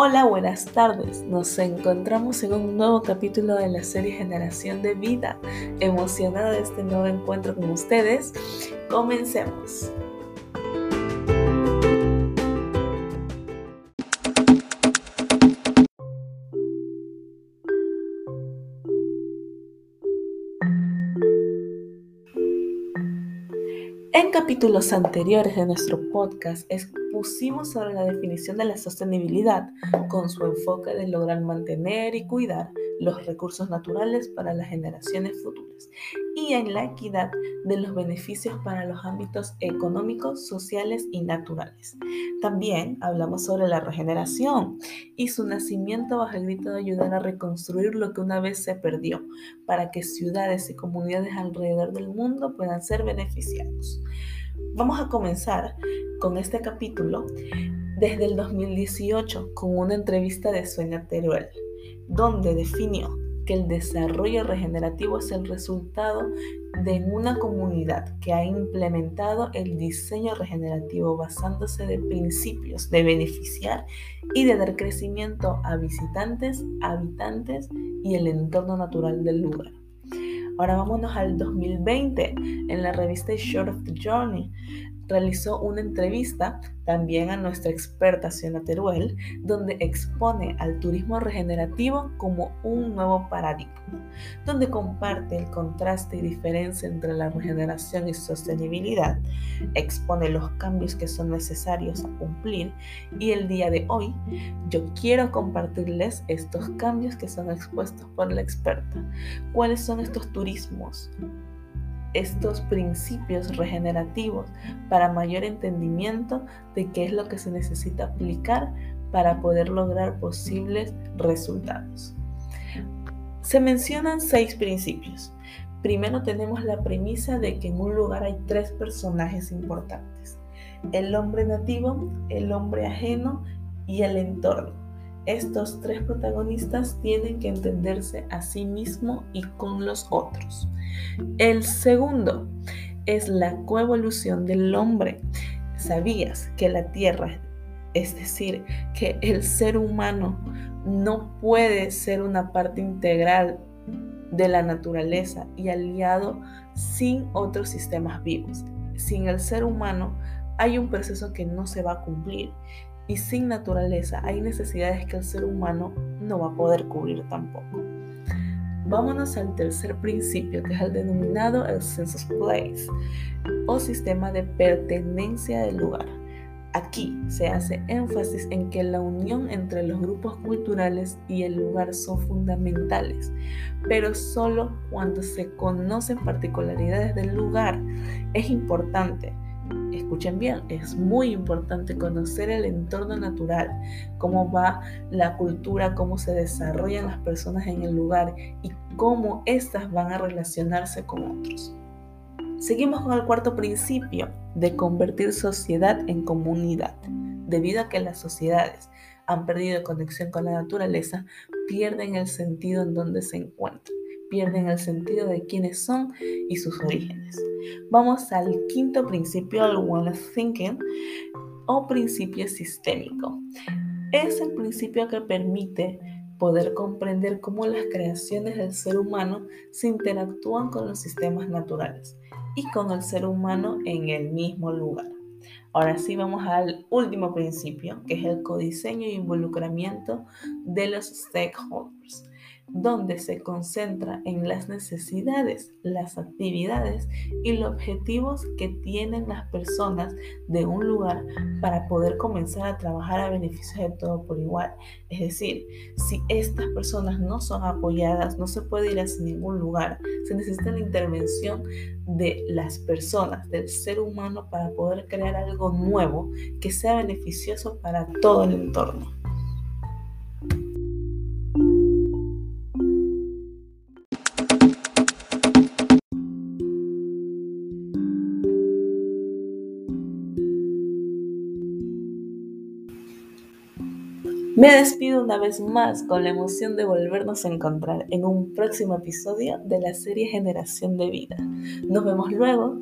Hola, buenas tardes. Nos encontramos en un nuevo capítulo de la serie Generación de Vida. Emocionada de este nuevo encuentro con ustedes. Comencemos. En capítulos anteriores de nuestro podcast expusimos sobre la definición de la sostenibilidad con su enfoque de lograr mantener y cuidar los recursos naturales para las generaciones futuras y en la equidad de los beneficios para los ámbitos económicos, sociales y naturales. También hablamos sobre la regeneración y su nacimiento bajo el grito de ayudar a reconstruir lo que una vez se perdió para que ciudades y comunidades alrededor del mundo puedan ser beneficiados. Vamos a comenzar con este capítulo desde el 2018 con una entrevista de Sueña Teruel donde definió que el desarrollo regenerativo es el resultado de una comunidad que ha implementado el diseño regenerativo basándose de principios de beneficiar y de dar crecimiento a visitantes, habitantes y el entorno natural del lugar. Ahora vámonos al 2020 en la revista Short of the Journey, realizó una entrevista también a nuestra experta Siona Teruel, donde expone al turismo regenerativo como un nuevo paradigma, donde comparte el contraste y diferencia entre la regeneración y sostenibilidad, expone los cambios que son necesarios a cumplir y el día de hoy yo quiero compartirles estos cambios que son expuestos por la experta. ¿Cuáles son estos turismos? Estos principios regenerativos para mayor entendimiento de qué es lo que se necesita aplicar para poder lograr posibles resultados. Se mencionan seis principios. Primero tenemos la premisa de que en un lugar hay tres personajes importantes. El hombre nativo, el hombre ajeno y el entorno. Estos tres protagonistas tienen que entenderse a sí mismo y con los otros. El segundo es la coevolución del hombre. ¿Sabías que la Tierra, es decir, que el ser humano no puede ser una parte integral de la naturaleza y aliado sin otros sistemas vivos? Sin el ser humano hay un proceso que no se va a cumplir y sin naturaleza hay necesidades que el ser humano no va a poder cubrir tampoco. Vámonos al tercer principio, que es el denominado el of place o sistema de pertenencia del lugar. Aquí se hace énfasis en que la unión entre los grupos culturales y el lugar son fundamentales, pero solo cuando se conocen particularidades del lugar. Es importante Escuchen bien, es muy importante conocer el entorno natural, cómo va la cultura, cómo se desarrollan las personas en el lugar y cómo éstas van a relacionarse con otros. Seguimos con el cuarto principio de convertir sociedad en comunidad. Debido a que las sociedades han perdido conexión con la naturaleza, pierden el sentido en donde se encuentran pierden el sentido de quiénes son y sus orígenes. Vamos al quinto principio, al One Thinking o principio sistémico. Es el principio que permite poder comprender cómo las creaciones del ser humano se interactúan con los sistemas naturales y con el ser humano en el mismo lugar. Ahora sí vamos al último principio, que es el codiseño e involucramiento de los stakeholders donde se concentra en las necesidades, las actividades y los objetivos que tienen las personas de un lugar para poder comenzar a trabajar a beneficio de todo por igual. Es decir, si estas personas no son apoyadas, no se puede ir a ningún lugar. Se necesita la intervención de las personas, del ser humano, para poder crear algo nuevo que sea beneficioso para todo el entorno. Me despido una vez más con la emoción de volvernos a encontrar en un próximo episodio de la serie Generación de Vida. Nos vemos luego